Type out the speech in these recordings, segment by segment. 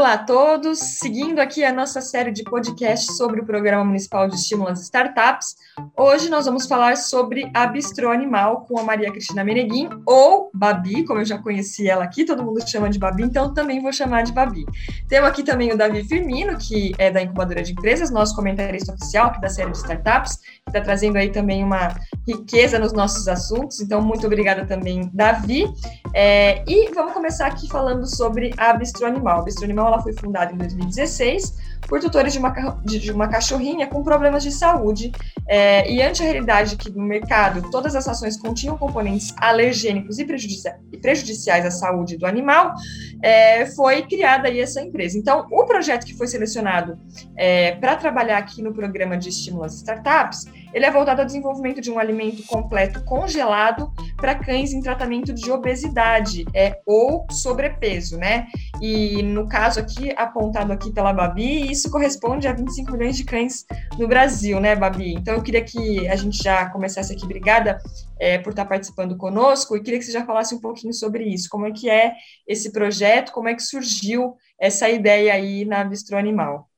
Olá a todos, seguindo aqui a nossa série de podcasts sobre o Programa Municipal de Estímulo às Startups, hoje nós vamos falar sobre a Bistrô Animal com a Maria Cristina Meneguin, ou Babi, como eu já conheci ela aqui, todo mundo chama de Babi, então também vou chamar de Babi. Temos aqui também o Davi Firmino, que é da Incubadora de Empresas, nosso comentarista oficial aqui da série de Startups, que está trazendo aí também uma riqueza nos nossos assuntos, então muito obrigada também, Davi. É, e vamos começar aqui falando sobre a Bistrô Animal. A Bistrô Animal ela foi fundada em 2016 por tutores de uma, de uma cachorrinha com problemas de saúde. É, e ante a realidade que no mercado todas as ações continham componentes alergênicos e, prejudici e prejudiciais à saúde do animal, é, foi criada aí essa empresa. Então, o projeto que foi selecionado é, para trabalhar aqui no programa de estímulo às startups, ele é voltado ao desenvolvimento de um alimento completo congelado para cães em tratamento de obesidade é, ou sobrepeso, né? E no caso aqui, apontado aqui pela Babi, isso corresponde a 25 milhões de cães no Brasil, né, Babi? Então eu queria que a gente já começasse aqui, obrigada é, por estar participando conosco, e queria que você já falasse um pouquinho sobre isso, como é que é esse projeto, como é que surgiu essa ideia aí na Bistrô Animal.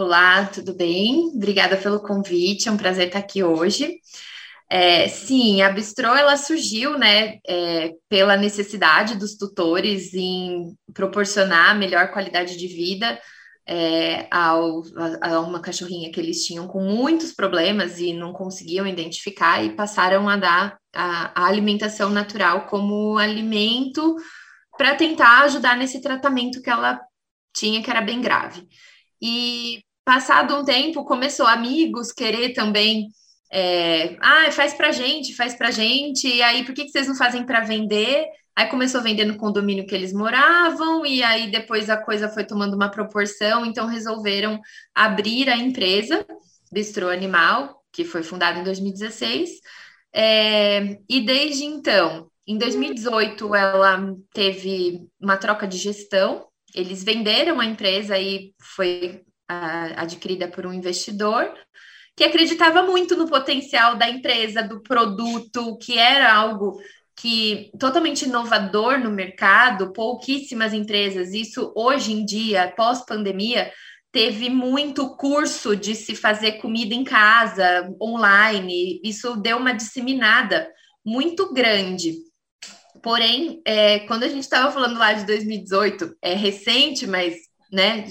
Olá, tudo bem? Obrigada pelo convite, é um prazer estar aqui hoje. É, sim, a Bistrô ela surgiu, né, é, pela necessidade dos tutores em proporcionar melhor qualidade de vida é, ao, a, a, uma cachorrinha que eles tinham com muitos problemas e não conseguiam identificar e passaram a dar a, a alimentação natural como alimento para tentar ajudar nesse tratamento que ela tinha, que era bem grave. E passado um tempo, começou amigos querer também é, ah, faz pra gente, faz pra gente, e aí por que, que vocês não fazem para vender? Aí começou a vender no condomínio que eles moravam, e aí depois a coisa foi tomando uma proporção, então resolveram abrir a empresa Bistrô Animal, que foi fundada em 2016, é, e desde então, em 2018, ela teve uma troca de gestão, eles venderam a empresa e foi adquirida por um investidor, que acreditava muito no potencial da empresa, do produto, que era algo que totalmente inovador no mercado, pouquíssimas empresas, isso hoje em dia, pós-pandemia, teve muito curso de se fazer comida em casa, online, isso deu uma disseminada muito grande. Porém, é, quando a gente estava falando lá de 2018, é recente, mas né,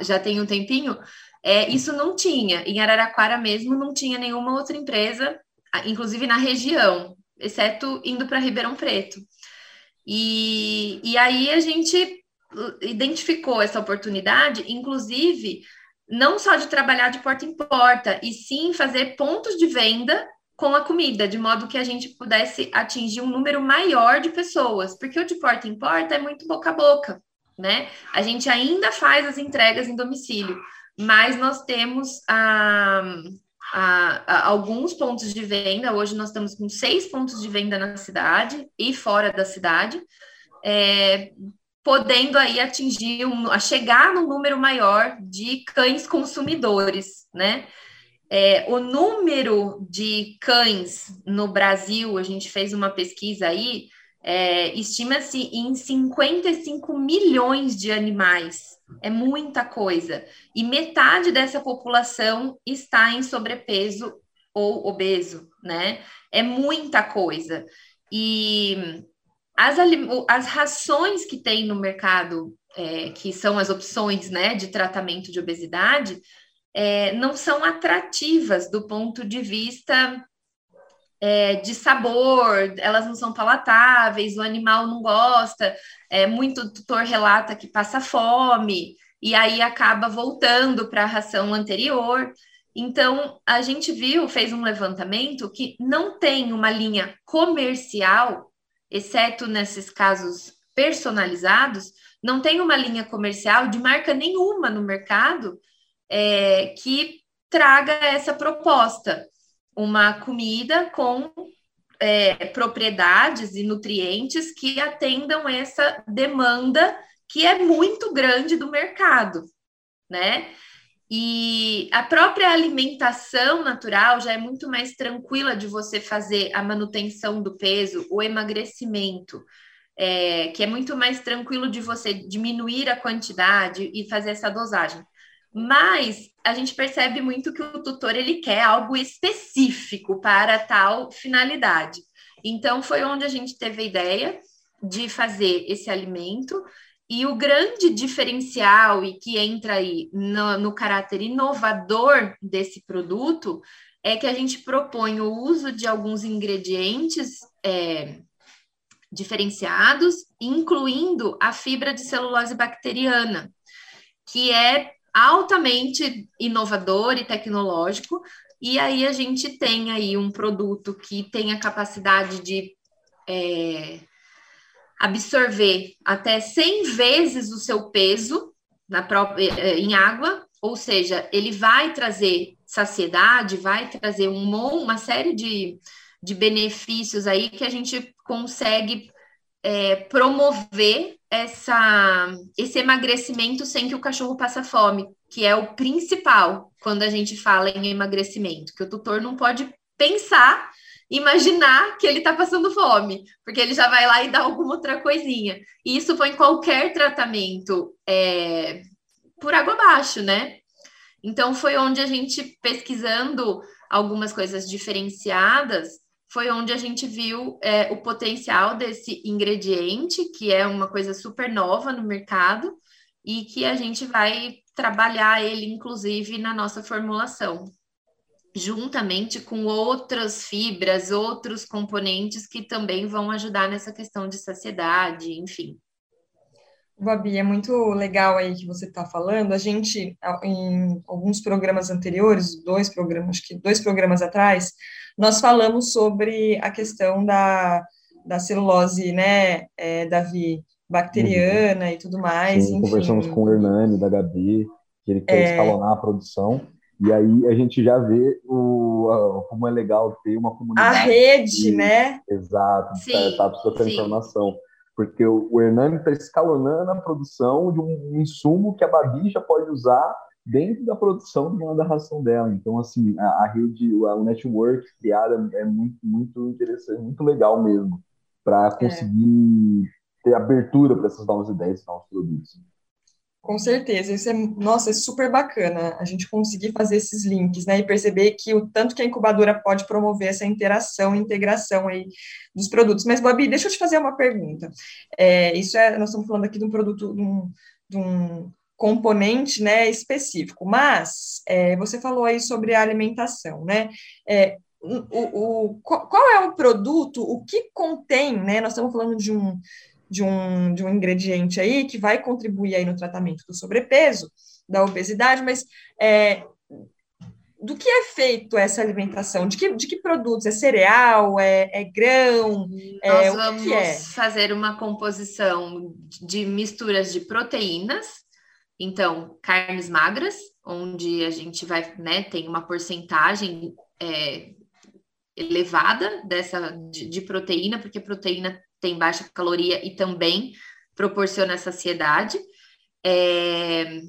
já tem um tempinho, é, isso não tinha. Em Araraquara mesmo não tinha nenhuma outra empresa, inclusive na região, exceto indo para Ribeirão Preto. E, e aí a gente identificou essa oportunidade, inclusive, não só de trabalhar de porta em porta, e sim fazer pontos de venda com a comida, de modo que a gente pudesse atingir um número maior de pessoas, porque o de porta em porta é muito boca a boca, né? A gente ainda faz as entregas em domicílio, mas nós temos ah, ah, ah, alguns pontos de venda. Hoje nós estamos com seis pontos de venda na cidade e fora da cidade, é, podendo aí atingir, um, a chegar no número maior de cães consumidores, né? É, o número de cães no Brasil, a gente fez uma pesquisa aí, é, estima-se em 55 milhões de animais é muita coisa. E metade dessa população está em sobrepeso ou obeso, né? É muita coisa. E as, as rações que tem no mercado, é, que são as opções né, de tratamento de obesidade, é, não são atrativas do ponto de vista é, de sabor, elas não são palatáveis, o animal não gosta, é, muito tutor relata que passa fome, e aí acaba voltando para a ração anterior. Então, a gente viu, fez um levantamento que não tem uma linha comercial, exceto nesses casos personalizados, não tem uma linha comercial de marca nenhuma no mercado é, que traga essa proposta uma comida com é, propriedades e nutrientes que atendam essa demanda que é muito grande do mercado, né? E a própria alimentação natural já é muito mais tranquila de você fazer a manutenção do peso, o emagrecimento. é, que é muito mais tranquilo de você diminuir a quantidade e fazer essa dosagem. Mas a gente percebe muito que o tutor ele quer algo específico para tal finalidade. Então foi onde a gente teve a ideia de fazer esse alimento e o grande diferencial e que entra aí no, no caráter inovador desse produto é que a gente propõe o uso de alguns ingredientes é, diferenciados, incluindo a fibra de celulose bacteriana, que é altamente inovador e tecnológico. E aí a gente tem aí um produto que tem a capacidade de é, absorver até 100 vezes o seu peso na própria, é, em água, ou seja, ele vai trazer saciedade, vai trazer um, uma série de, de benefícios aí que a gente consegue é, promover essa, esse emagrecimento sem que o cachorro passe fome, que é o principal quando a gente fala em emagrecimento, que o tutor não pode pensar, imaginar que ele está passando fome, porque ele já vai lá e dá alguma outra coisinha. E isso foi em qualquer tratamento é, por água abaixo, né? Então foi onde a gente pesquisando algumas coisas diferenciadas foi onde a gente viu é, o potencial desse ingrediente, que é uma coisa super nova no mercado, e que a gente vai trabalhar ele, inclusive, na nossa formulação, juntamente com outras fibras, outros componentes que também vão ajudar nessa questão de saciedade, enfim. Babi, é muito legal aí que você está falando. A gente, em alguns programas anteriores, dois programas, acho que dois programas atrás, nós falamos sobre a questão da, da celulose, né, é, Davi, bacteriana uhum. e tudo mais. Sim, conversamos com o Hernani, da Gabi, que ele quer é... escalonar a produção. E aí a gente já vê o, a, como é legal ter uma comunidade. A rede, de, né? Exato, está trocando informação. Porque o, o Hernani está escalonando a produção de um insumo que a Babi já pode usar dentro da produção da ração dela. Então, assim, a, a rede, o network criada é muito, muito interessante, muito legal mesmo, para é. conseguir é. ter abertura para essas novas ideias, novos produtos. Com certeza, isso é, nossa, é super bacana a gente conseguir fazer esses links, né, e perceber que o tanto que a incubadora pode promover essa interação, integração aí dos produtos. Mas, Babi, deixa eu te fazer uma pergunta. É, isso é, nós estamos falando aqui de um produto, de um, de um componente né, específico, mas é, você falou aí sobre a alimentação, né? É, o, o, qual é o produto, o que contém, né? Nós estamos falando de um, de um, de um ingrediente aí que vai contribuir aí no tratamento do sobrepeso, da obesidade, mas é, do que é feito essa alimentação? De que, de que produtos? É cereal? É, é grão? É, Nós vamos que é? fazer uma composição de misturas de proteínas, então, carnes magras, onde a gente vai, né, tem uma porcentagem é, elevada dessa de, de, proteína, porque proteína tem baixa caloria e também proporciona saciedade. É,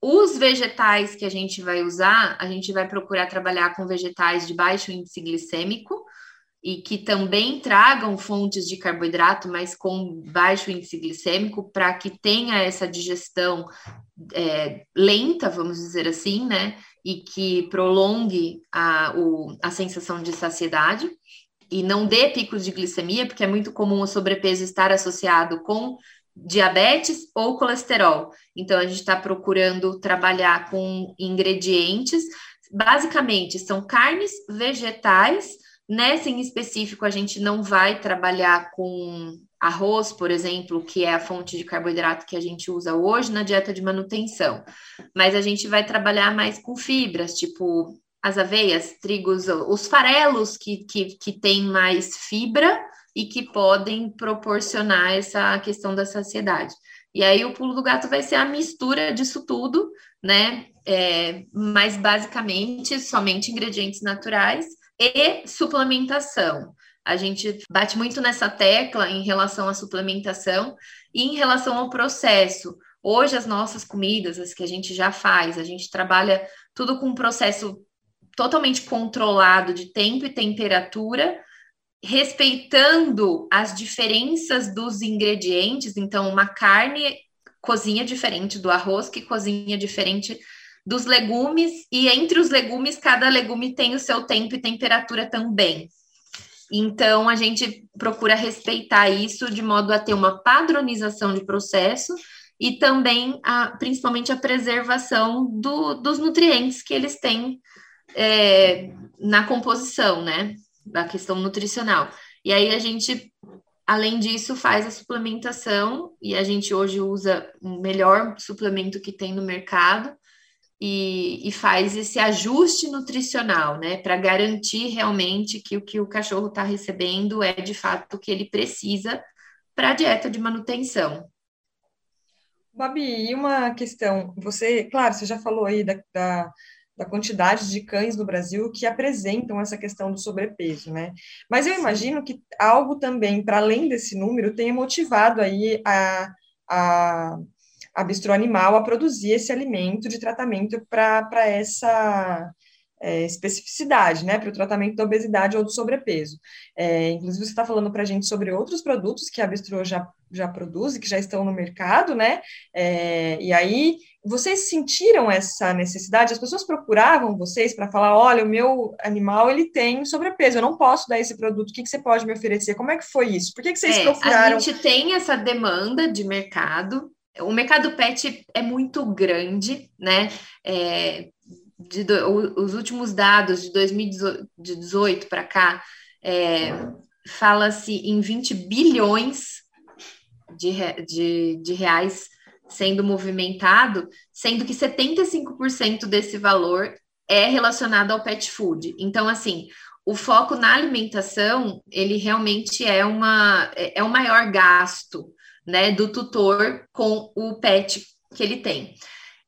os vegetais que a gente vai usar, a gente vai procurar trabalhar com vegetais de baixo índice glicêmico, e que também tragam fontes de carboidrato, mas com baixo índice glicêmico, para que tenha essa digestão é, lenta, vamos dizer assim, né? E que prolongue a, o, a sensação de saciedade e não dê picos de glicemia, porque é muito comum o sobrepeso estar associado com diabetes ou colesterol. Então, a gente está procurando trabalhar com ingredientes. Basicamente, são carnes, vegetais Nessa em específico, a gente não vai trabalhar com arroz, por exemplo, que é a fonte de carboidrato que a gente usa hoje na dieta de manutenção, mas a gente vai trabalhar mais com fibras, tipo as aveias, trigos, os farelos que, que, que têm mais fibra e que podem proporcionar essa questão da saciedade. E aí o pulo do gato vai ser a mistura disso tudo, né? É, mas basicamente somente ingredientes naturais e suplementação. A gente bate muito nessa tecla em relação à suplementação e em relação ao processo. Hoje, as nossas comidas, as que a gente já faz, a gente trabalha tudo com um processo totalmente controlado de tempo e temperatura respeitando as diferenças dos ingredientes. Então, uma carne cozinha diferente do arroz, que cozinha diferente dos legumes, e entre os legumes, cada legume tem o seu tempo e temperatura também. Então, a gente procura respeitar isso de modo a ter uma padronização de processo e também, a, principalmente, a preservação do, dos nutrientes que eles têm é, na composição, né? Da questão nutricional. E aí a gente, além disso, faz a suplementação e a gente hoje usa o melhor suplemento que tem no mercado e, e faz esse ajuste nutricional, né? Para garantir realmente que o que o cachorro está recebendo é de fato o que ele precisa para a dieta de manutenção. Babi, e uma questão, você, claro, você já falou aí da, da da quantidade de cães no Brasil que apresentam essa questão do sobrepeso, né? Mas eu imagino que algo também, para além desse número, tenha motivado aí a, a, a bistrô animal a produzir esse alimento de tratamento para essa é, especificidade, né, para o tratamento da obesidade ou do sobrepeso. É, inclusive, você está falando para a gente sobre outros produtos que a Bistrô já, já produz e que já estão no mercado, né? É, e aí, vocês sentiram essa necessidade? As pessoas procuravam vocês para falar: olha, o meu animal ele tem sobrepeso, eu não posso dar esse produto, o que, que você pode me oferecer? Como é que foi isso? Por que, que vocês é, procuraram? A gente tem essa demanda de mercado. O mercado pet é muito grande, né? É, de os últimos dados de 2018 para cá, é, fala-se em 20 bilhões de, de, de reais sendo movimentado, sendo que 75% desse valor é relacionado ao pet food. Então, assim, o foco na alimentação, ele realmente é uma é, é o maior gasto, né, do tutor com o pet que ele tem.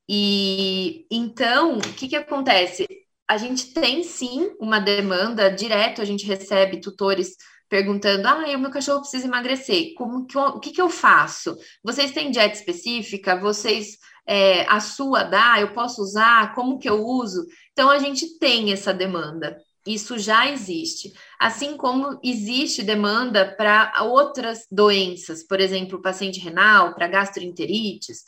E então, o que, que acontece? A gente tem sim uma demanda direto, a gente recebe tutores perguntando: ah, o meu cachorro precisa emagrecer, como que, o que, que eu faço? Vocês têm dieta específica? Vocês é, a sua dá? Eu posso usar? Como que eu uso? Então a gente tem essa demanda. Isso já existe. Assim como existe demanda para outras doenças, por exemplo, paciente renal, para gastroenterites.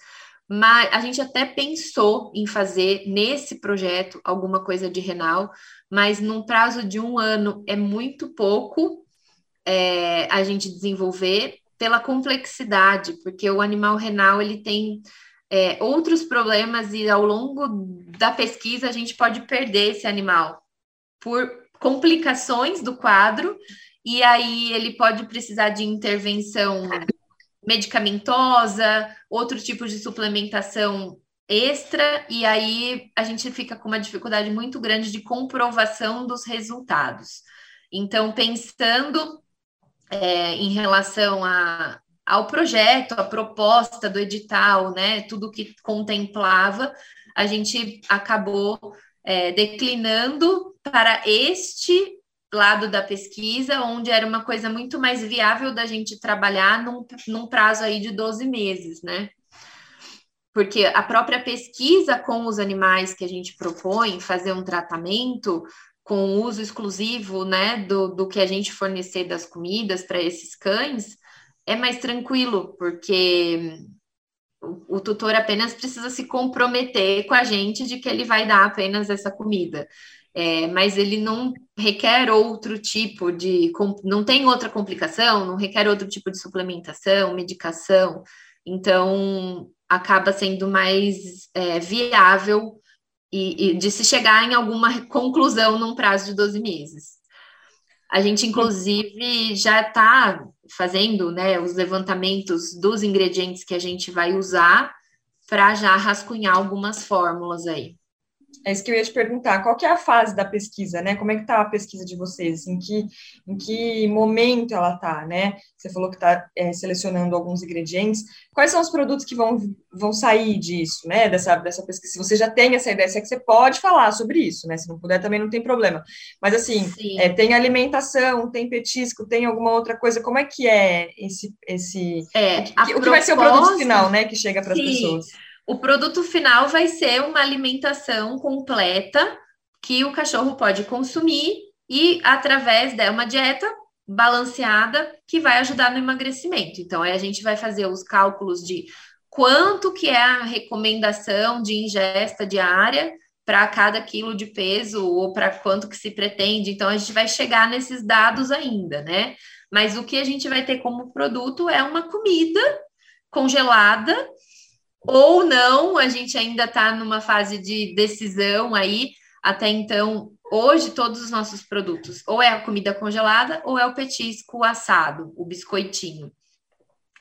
Mas a gente até pensou em fazer nesse projeto alguma coisa de renal, mas num prazo de um ano é muito pouco é, a gente desenvolver pela complexidade, porque o animal renal ele tem é, outros problemas e ao longo da pesquisa a gente pode perder esse animal por complicações do quadro e aí ele pode precisar de intervenção medicamentosa, outro tipo de suplementação extra, e aí a gente fica com uma dificuldade muito grande de comprovação dos resultados. Então, pensando é, em relação a, ao projeto, a proposta do edital, né, tudo que contemplava, a gente acabou é, declinando para este lado da pesquisa, onde era uma coisa muito mais viável da gente trabalhar num, num prazo aí de 12 meses, né? Porque a própria pesquisa com os animais que a gente propõe, fazer um tratamento com uso exclusivo, né, do, do que a gente fornecer das comidas para esses cães, é mais tranquilo, porque o, tutor apenas precisa se comprometer com a gente de que ele vai dar apenas essa comida é, mas ele não requer outro tipo de. não tem outra complicação, não requer outro tipo de suplementação, medicação, então acaba sendo mais é, viável e, e, de se chegar em alguma conclusão num prazo de 12 meses. A gente, inclusive, já está fazendo né, os levantamentos dos ingredientes que a gente vai usar para já rascunhar algumas fórmulas aí. É isso que eu ia te perguntar. Qual que é a fase da pesquisa, né? Como é que está a pesquisa de vocês? Em que, em que momento ela está, né? Você falou que está é, selecionando alguns ingredientes. Quais são os produtos que vão, vão sair disso, né? Dessa, dessa pesquisa? Se você já tem essa ideia, se é que você pode falar sobre isso, né? Se não puder, também não tem problema. Mas, assim, é, tem alimentação, tem petisco, tem alguma outra coisa. Como é que é esse... esse é, o, que, o que vai ser o produto final, né? Que chega para as pessoas? O produto final vai ser uma alimentação completa que o cachorro pode consumir e através de uma dieta balanceada que vai ajudar no emagrecimento. Então, a gente vai fazer os cálculos de quanto que é a recomendação de ingesta diária para cada quilo de peso ou para quanto que se pretende. Então, a gente vai chegar nesses dados ainda, né? Mas o que a gente vai ter como produto é uma comida congelada ou não, a gente ainda está numa fase de decisão aí. Até então, hoje, todos os nossos produtos, ou é a comida congelada, ou é o petisco assado, o biscoitinho.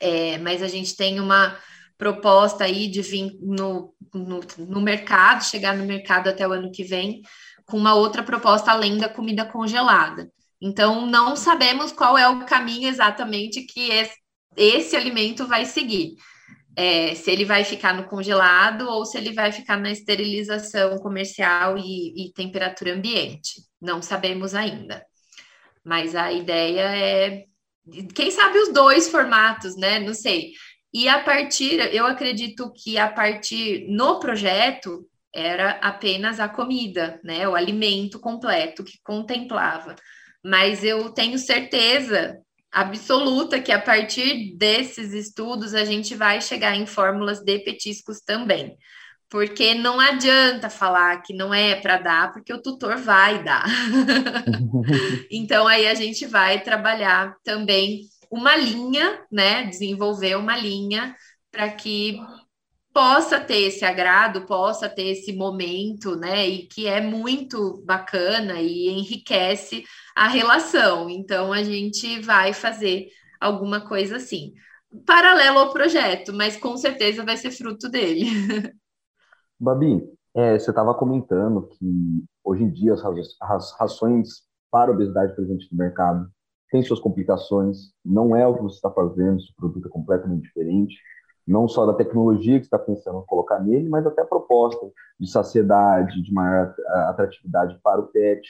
É, mas a gente tem uma proposta aí de vir no, no, no mercado, chegar no mercado até o ano que vem, com uma outra proposta além da comida congelada. Então, não sabemos qual é o caminho exatamente que esse, esse alimento vai seguir é, se ele vai ficar no congelado ou se ele vai ficar na esterilização comercial e, e temperatura ambiente. Não sabemos ainda. Mas a ideia é, quem sabe os dois formatos, né? Não sei. E a partir, eu acredito que a partir no projeto era apenas a comida, né? O alimento completo que contemplava. Mas eu tenho certeza absoluta que a partir desses estudos a gente vai chegar em fórmulas de petiscos também. Porque não adianta falar que não é para dar, porque o tutor vai dar. então aí a gente vai trabalhar também uma linha, né? Desenvolver uma linha para que possa ter esse agrado, possa ter esse momento, né? E que é muito bacana e enriquece a relação. Então a gente vai fazer alguma coisa assim, paralelo ao projeto, mas com certeza vai ser fruto dele. Babi, é, você estava comentando que hoje em dia as rações para obesidade presente no mercado têm suas complicações, não é o que você está fazendo, seu produto é completamente diferente não só da tecnologia que está pensando em colocar nele, mas até a proposta de saciedade, de maior atratividade para o pet.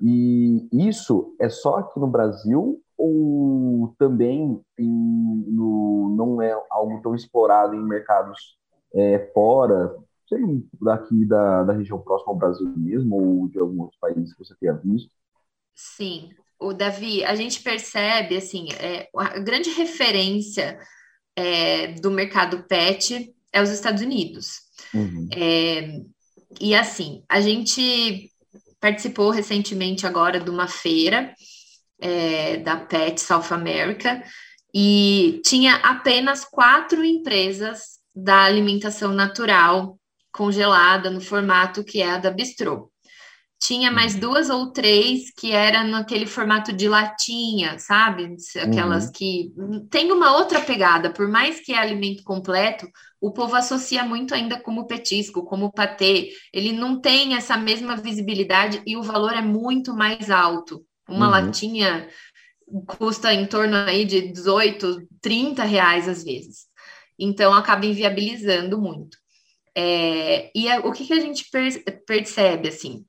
E isso é só aqui no Brasil ou também no, não é algo tão explorado em mercados é, fora, sei daqui da, da região próxima ao Brasil mesmo ou de alguns outros países que você tenha visto? Sim, o Davi, a gente percebe assim, é, a grande referência é, do mercado pet é os Estados Unidos. Uhum. É, e assim, a gente participou recentemente agora de uma feira é, da Pet South America e tinha apenas quatro empresas da alimentação natural congelada no formato que é a da Bistrô. Tinha mais uhum. duas ou três que era naquele formato de latinha, sabe? Aquelas uhum. que tem uma outra pegada, por mais que é alimento completo, o povo associa muito ainda como petisco, como patê. Ele não tem essa mesma visibilidade e o valor é muito mais alto. Uma uhum. latinha custa em torno aí de 18, 30 reais às vezes. Então acaba inviabilizando muito. É, e a, o que, que a gente per, percebe assim?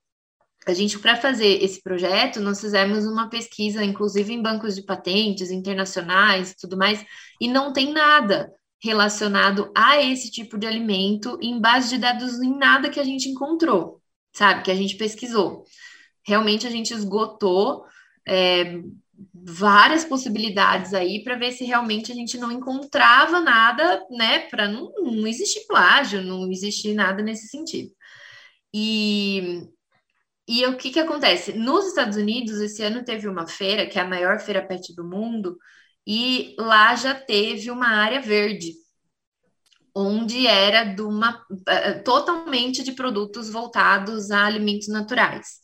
A gente, para fazer esse projeto, nós fizemos uma pesquisa, inclusive em bancos de patentes internacionais e tudo mais, e não tem nada relacionado a esse tipo de alimento em base de dados em nada que a gente encontrou, sabe? Que a gente pesquisou. Realmente a gente esgotou é, várias possibilidades aí para ver se realmente a gente não encontrava nada, né? Para não, não existir plágio, não existir nada nesse sentido. E e o que, que acontece? Nos Estados Unidos, esse ano teve uma feira, que é a maior feira pet do mundo, e lá já teve uma área verde, onde era de uma, eh, totalmente de produtos voltados a alimentos naturais.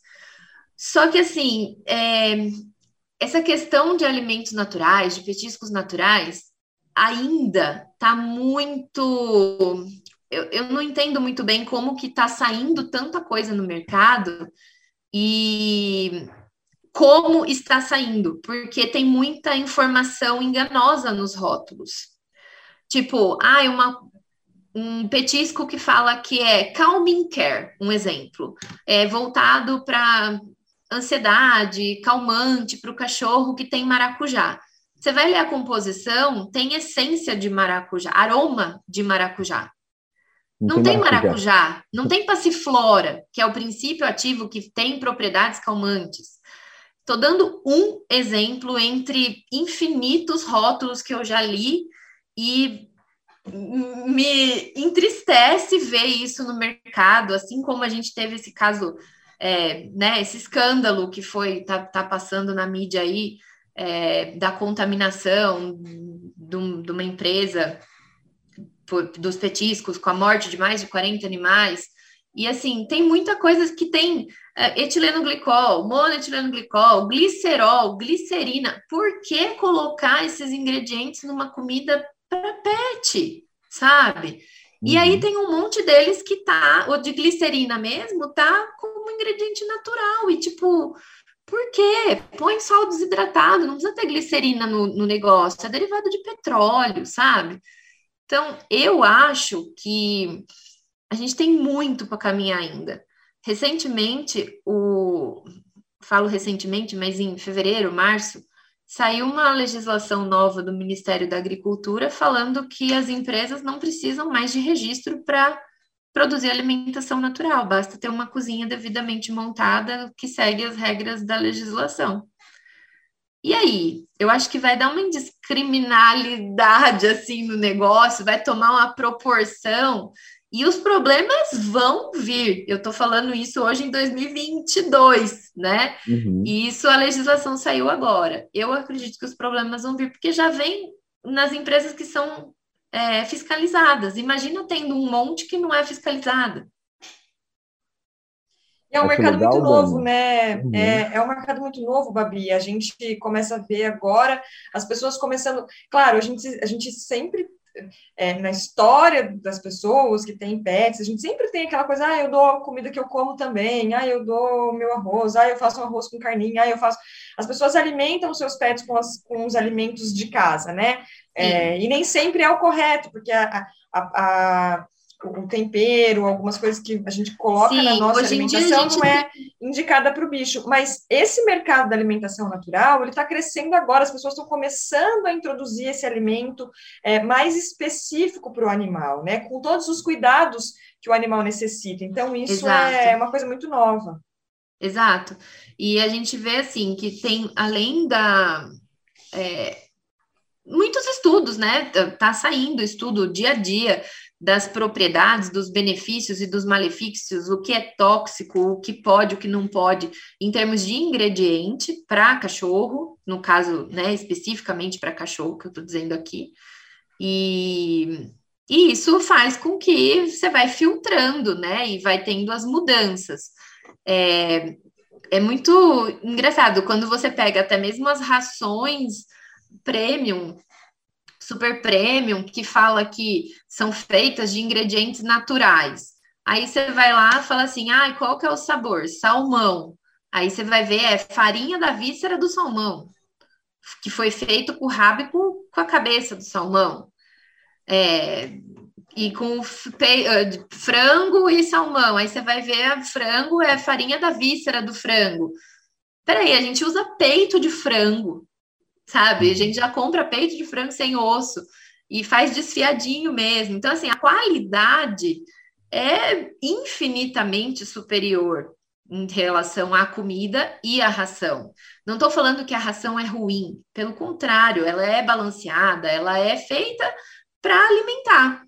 Só que, assim, é, essa questão de alimentos naturais, de petiscos naturais, ainda está muito. Eu, eu não entendo muito bem como que está saindo tanta coisa no mercado e como está saindo, porque tem muita informação enganosa nos rótulos. Tipo, ah, uma, um petisco que fala que é calming care, um exemplo, é voltado para ansiedade, calmante para o cachorro que tem maracujá. Você vai ler a composição, tem essência de maracujá, aroma de maracujá. Não, não tem maracujá. maracujá, não tem passiflora, que é o princípio ativo que tem propriedades calmantes. Estou dando um exemplo entre infinitos rótulos que eu já li e me entristece ver isso no mercado, assim como a gente teve esse caso, é, né, esse escândalo que foi tá, tá passando na mídia aí é, da contaminação de, de uma empresa por, dos petiscos com a morte de mais de 40 animais. E assim, tem muita coisa que tem é, etileno glicol, monoetileno glicol, glicerol, glicerina. Por que colocar esses ingredientes numa comida para pet, sabe? E aí uhum. tem um monte deles que tá, o de glicerina mesmo, tá como ingrediente natural. E tipo, por quê? Põe sal desidratado, não precisa ter glicerina no, no negócio, é derivado de petróleo, sabe? Então, eu acho que a gente tem muito para caminhar ainda. Recentemente, o falo recentemente, mas em fevereiro, março, saiu uma legislação nova do Ministério da Agricultura falando que as empresas não precisam mais de registro para produzir alimentação natural, basta ter uma cozinha devidamente montada que segue as regras da legislação. E aí, eu acho que vai dar uma indiscriminalidade assim no negócio, vai tomar uma proporção e os problemas vão vir. Eu estou falando isso hoje em 2022, né? Uhum. E isso a legislação saiu agora. Eu acredito que os problemas vão vir, porque já vem nas empresas que são é, fiscalizadas. Imagina tendo um monte que não é fiscalizada. É um mercado legal, muito novo, né? Uhum. É, é um mercado muito novo, Babi. A gente começa a ver agora as pessoas começando. Claro, a gente, a gente sempre é, na história das pessoas que têm pets, a gente sempre tem aquela coisa, ah, eu dou a comida que eu como também, ah, eu dou meu arroz, ah, eu faço um arroz com carninha, ah, eu faço... As pessoas alimentam os seus pets com, as, com os alimentos de casa, né? É, e nem sempre é o correto, porque a, a, a o tempero, algumas coisas que a gente coloca Sim, na nossa alimentação gente... não é indicada para o bicho. Mas esse mercado da alimentação natural, ele está crescendo agora, as pessoas estão começando a introduzir esse alimento é, mais específico para o animal, né? Com todos os cuidados que o animal necessita. Então, isso é uma coisa muito nova. Exato. E a gente vê, assim, que tem, além da... É, muitos estudos, né? Tá saindo estudo dia a dia das propriedades, dos benefícios e dos malefícios, o que é tóxico, o que pode, o que não pode, em termos de ingrediente para cachorro, no caso, né, especificamente para cachorro, que eu estou dizendo aqui, e, e isso faz com que você vai filtrando, né, e vai tendo as mudanças. É, é muito engraçado quando você pega até mesmo as rações premium super premium, que fala que são feitas de ingredientes naturais. Aí você vai lá e fala assim: ah, qual que é o sabor? Salmão. Aí você vai ver, é farinha da víscera do salmão, que foi feito com o rabo e com, com a cabeça do salmão. É, e com ah, frango e salmão. Aí você vai ver, frango é farinha da víscera do frango. Peraí, a gente usa peito de frango sabe? A uhum. gente já compra peito de frango sem osso e faz desfiadinho mesmo. Então, assim, a qualidade é infinitamente superior em relação à comida e à ração. Não estou falando que a ração é ruim, pelo contrário, ela é balanceada, ela é feita para alimentar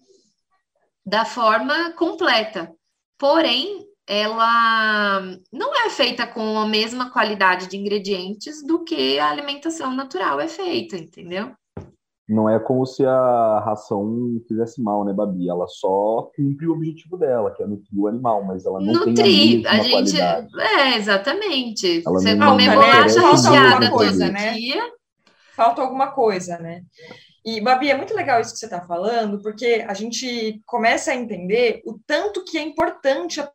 da forma completa. Porém, ela não é feita com a mesma qualidade de ingredientes do que a alimentação natural é feita, entendeu? Não é como se a ração fizesse mal, né, Babi? Ela só cumpre o objetivo dela, que é nutrir o animal, mas ela não Nutrir, tem a, a gente qualidade. É, exatamente. Ela Você comer bolacha recheada todo né? dia. Falta alguma coisa, né? E, Babi, é muito legal isso que você está falando, porque a gente começa a entender o tanto que é importante a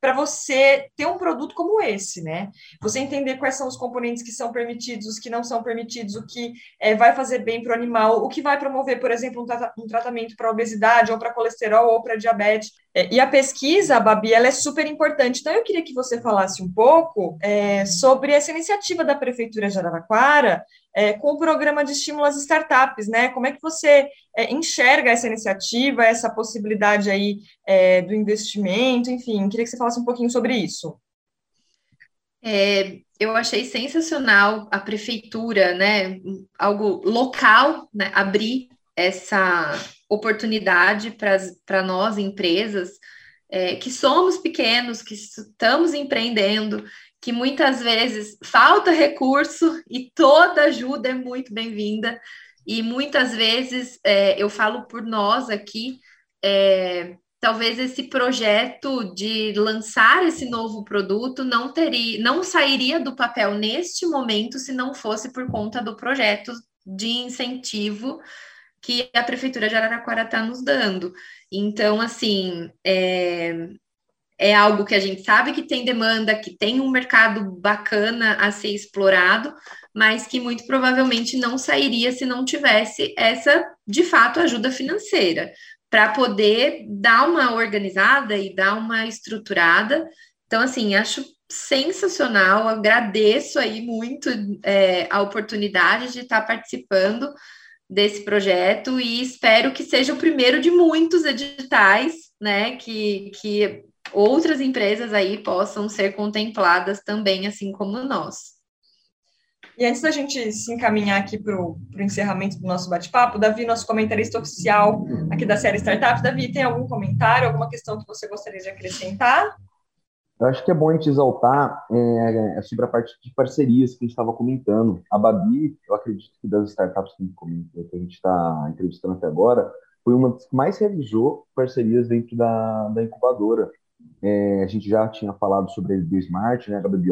para você ter um produto como esse, né? Você entender quais são os componentes que são permitidos, os que não são permitidos, o que é, vai fazer bem para o animal, o que vai promover, por exemplo, um, tra um tratamento para obesidade, ou para colesterol, ou para diabetes. É, e a pesquisa, Babi, ela é super importante. Então, eu queria que você falasse um pouco é, sobre essa iniciativa da Prefeitura de Araraquara é, com o programa de estímulo às startups, né? Como é que você é, enxerga essa iniciativa, essa possibilidade aí é, do investimento, enfim, queria que você falasse um pouquinho sobre isso. É, eu achei sensacional a prefeitura, né, algo local, né, abrir essa oportunidade para nós, empresas, é, que somos pequenos, que estamos empreendendo, que muitas vezes falta recurso e toda ajuda é muito bem-vinda. E muitas vezes é, eu falo por nós aqui, é, talvez esse projeto de lançar esse novo produto não teria, não sairia do papel neste momento se não fosse por conta do projeto de incentivo que a prefeitura de Araraquara está nos dando. Então, assim, é, é algo que a gente sabe que tem demanda, que tem um mercado bacana a ser explorado, mas que muito provavelmente não sairia se não tivesse essa, de fato, ajuda financeira, para poder dar uma organizada e dar uma estruturada. Então, assim, acho sensacional, agradeço aí muito é, a oportunidade de estar participando desse projeto e espero que seja o primeiro de muitos editais, né, que, que outras empresas aí possam ser contempladas também, assim como nós. E antes da gente se encaminhar aqui para o encerramento do nosso bate-papo, Davi, nosso comentarista oficial aqui da série Startups, Davi, tem algum comentário, alguma questão que você gostaria de acrescentar? Eu acho que é bom a gente exaltar é, é sobre a parte de parcerias que a gente estava comentando. A Babi, eu acredito que das startups que a gente está entrevistando até agora, foi uma das que mais realizou parcerias dentro da, da incubadora. É, a gente já tinha falado sobre a LB Smart, né, a Babi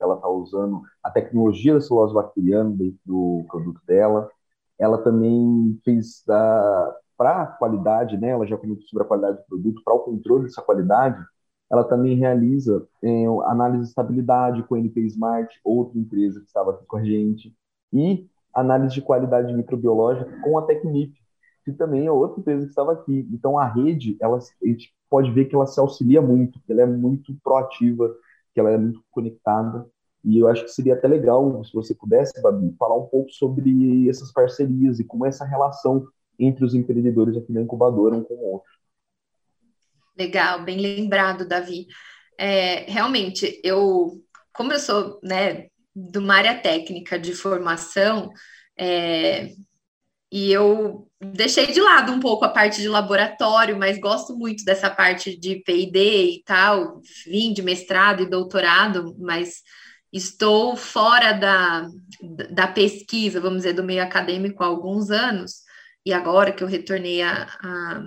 ela está usando a tecnologia da celulose bacteriana dentro do produto dela. Ela também fez para a qualidade, né, ela já comentou sobre a qualidade do produto, para o controle dessa qualidade, ela também realiza é, análise de estabilidade com a NP Smart, outra empresa que estava aqui com a gente, e análise de qualidade microbiológica com a Tecnip, que também é outra empresa que estava aqui. Então, a rede, ela, a gente pode ver que ela se auxilia muito, que ela é muito proativa, que ela é muito conectada. E eu acho que seria até legal, se você pudesse, Babi, falar um pouco sobre essas parcerias e como é essa relação entre os empreendedores aqui na incubadora um com o outro. Legal, bem lembrado, Davi. É, realmente, eu, como eu sou né, de uma área técnica de formação, é, e eu deixei de lado um pouco a parte de laboratório, mas gosto muito dessa parte de PD e tal, vim de mestrado e doutorado, mas estou fora da, da pesquisa, vamos dizer, do meio acadêmico há alguns anos, e agora que eu retornei a, a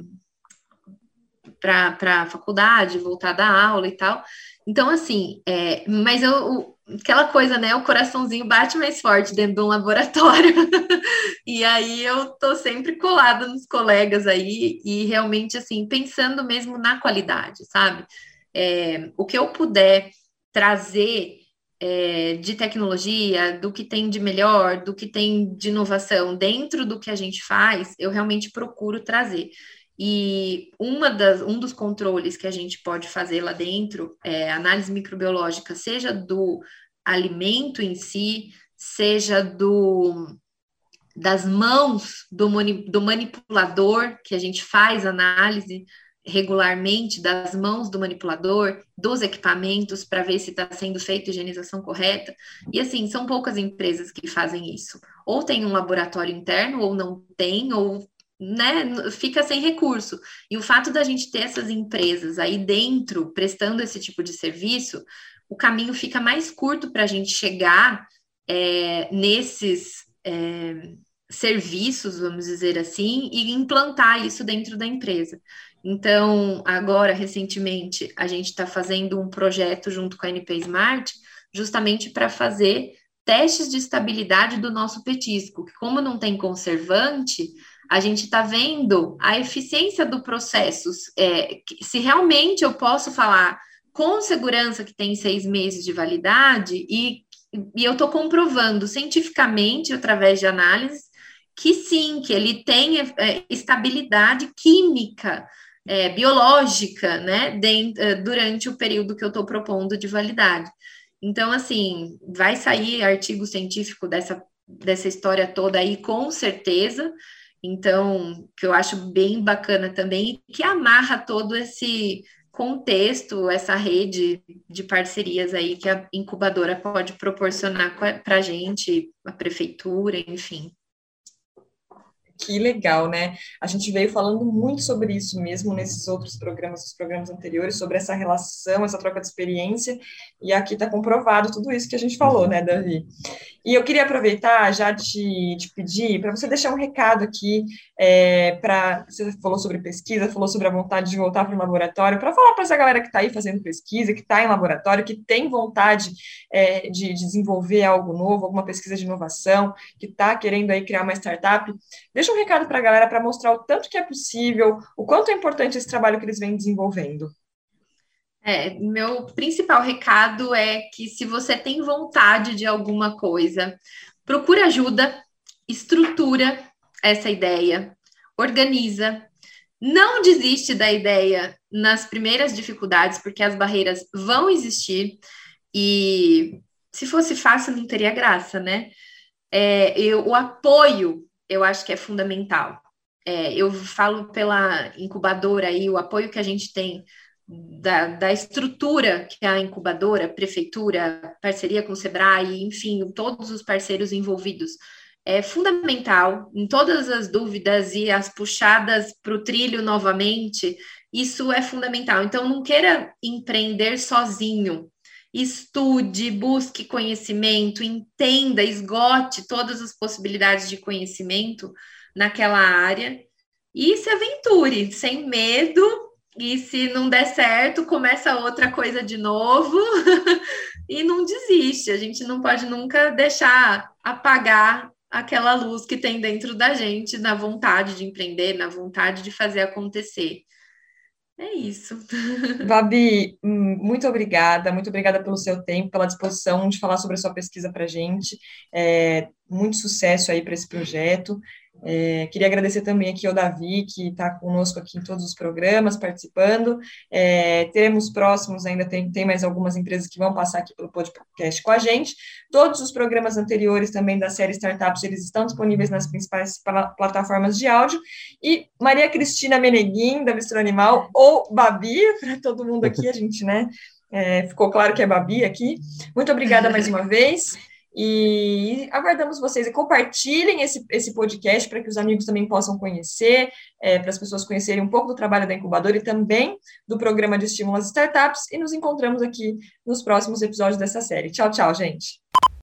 para a faculdade, voltar da aula e tal. Então, assim, é, mas eu, aquela coisa, né? O coraçãozinho bate mais forte dentro de um laboratório. e aí eu tô sempre colada nos colegas aí e realmente, assim, pensando mesmo na qualidade, sabe? É, o que eu puder trazer é, de tecnologia, do que tem de melhor, do que tem de inovação dentro do que a gente faz, eu realmente procuro trazer. E uma das, um dos controles que a gente pode fazer lá dentro é análise microbiológica, seja do alimento em si, seja do das mãos do, do manipulador, que a gente faz análise regularmente das mãos do manipulador, dos equipamentos, para ver se está sendo feita a higienização correta. E assim, são poucas empresas que fazem isso. Ou tem um laboratório interno, ou não tem, ou né, fica sem recurso. E o fato da gente ter essas empresas aí dentro prestando esse tipo de serviço, o caminho fica mais curto para a gente chegar é, nesses é, serviços, vamos dizer assim, e implantar isso dentro da empresa. Então, agora, recentemente, a gente está fazendo um projeto junto com a NP Smart, justamente para fazer testes de estabilidade do nosso petisco, que como não tem conservante, a gente está vendo a eficiência do processo, é, se realmente eu posso falar com segurança que tem seis meses de validade e, e eu estou comprovando cientificamente, através de análise, que sim, que ele tem é, estabilidade química, é, biológica, né, dentro, é, durante o período que eu estou propondo de validade. Então, assim, vai sair artigo científico dessa, dessa história toda aí, com certeza, então, que eu acho bem bacana também, que amarra todo esse contexto, essa rede de parcerias aí que a incubadora pode proporcionar para a gente, a prefeitura, enfim. Que legal, né? A gente veio falando muito sobre isso mesmo nesses outros programas, os programas anteriores, sobre essa relação, essa troca de experiência, e aqui está comprovado tudo isso que a gente falou, né, Davi? E eu queria aproveitar já de, de pedir para você deixar um recado aqui é, para. Você falou sobre pesquisa, falou sobre a vontade de voltar para o laboratório, para falar para essa galera que está aí fazendo pesquisa, que está em laboratório, que tem vontade é, de, de, desenvolver algo novo, alguma pesquisa de inovação, que está querendo aí criar uma startup. Deixa um recado para a galera para mostrar o tanto que é possível, o quanto é importante esse trabalho que eles vêm desenvolvendo. É, meu principal recado é que se você tem vontade de alguma coisa, procura ajuda, estrutura essa ideia, organiza, não desiste da ideia nas primeiras dificuldades, porque as barreiras vão existir e se fosse fácil não teria graça, né? É, eu, o apoio eu acho que é fundamental. É, eu falo pela incubadora aí, o apoio que a gente tem da, da estrutura que é a incubadora, prefeitura, parceria com o Sebrae, enfim, todos os parceiros envolvidos, é fundamental em todas as dúvidas e as puxadas para o trilho novamente, isso é fundamental. Então, não queira empreender sozinho. Estude, busque conhecimento, entenda, esgote todas as possibilidades de conhecimento naquela área e se aventure sem medo e se não der certo, começa outra coisa de novo e não desiste. A gente não pode nunca deixar apagar aquela luz que tem dentro da gente, na vontade de empreender, na vontade de fazer acontecer. É isso. Babi, hum, muito obrigada, muito obrigada pelo seu tempo, pela disposição de falar sobre a sua pesquisa para a gente. É, muito sucesso aí para esse projeto. É, queria agradecer também aqui ao Davi, que está conosco aqui em todos os programas, participando. É, teremos próximos, ainda tem, tem mais algumas empresas que vão passar aqui pelo podcast com a gente. Todos os programas anteriores também da série Startups, eles estão disponíveis nas principais plataformas de áudio. E Maria Cristina Meneguim, da Bistro Animal, ou Babi, para todo mundo aqui, a gente, né? É, ficou claro que é Babi aqui. Muito obrigada mais uma vez. E aguardamos vocês e compartilhem esse, esse podcast para que os amigos também possam conhecer, é, para as pessoas conhecerem um pouco do trabalho da incubadora e também do programa de estímulo às startups. E nos encontramos aqui nos próximos episódios dessa série. Tchau, tchau, gente.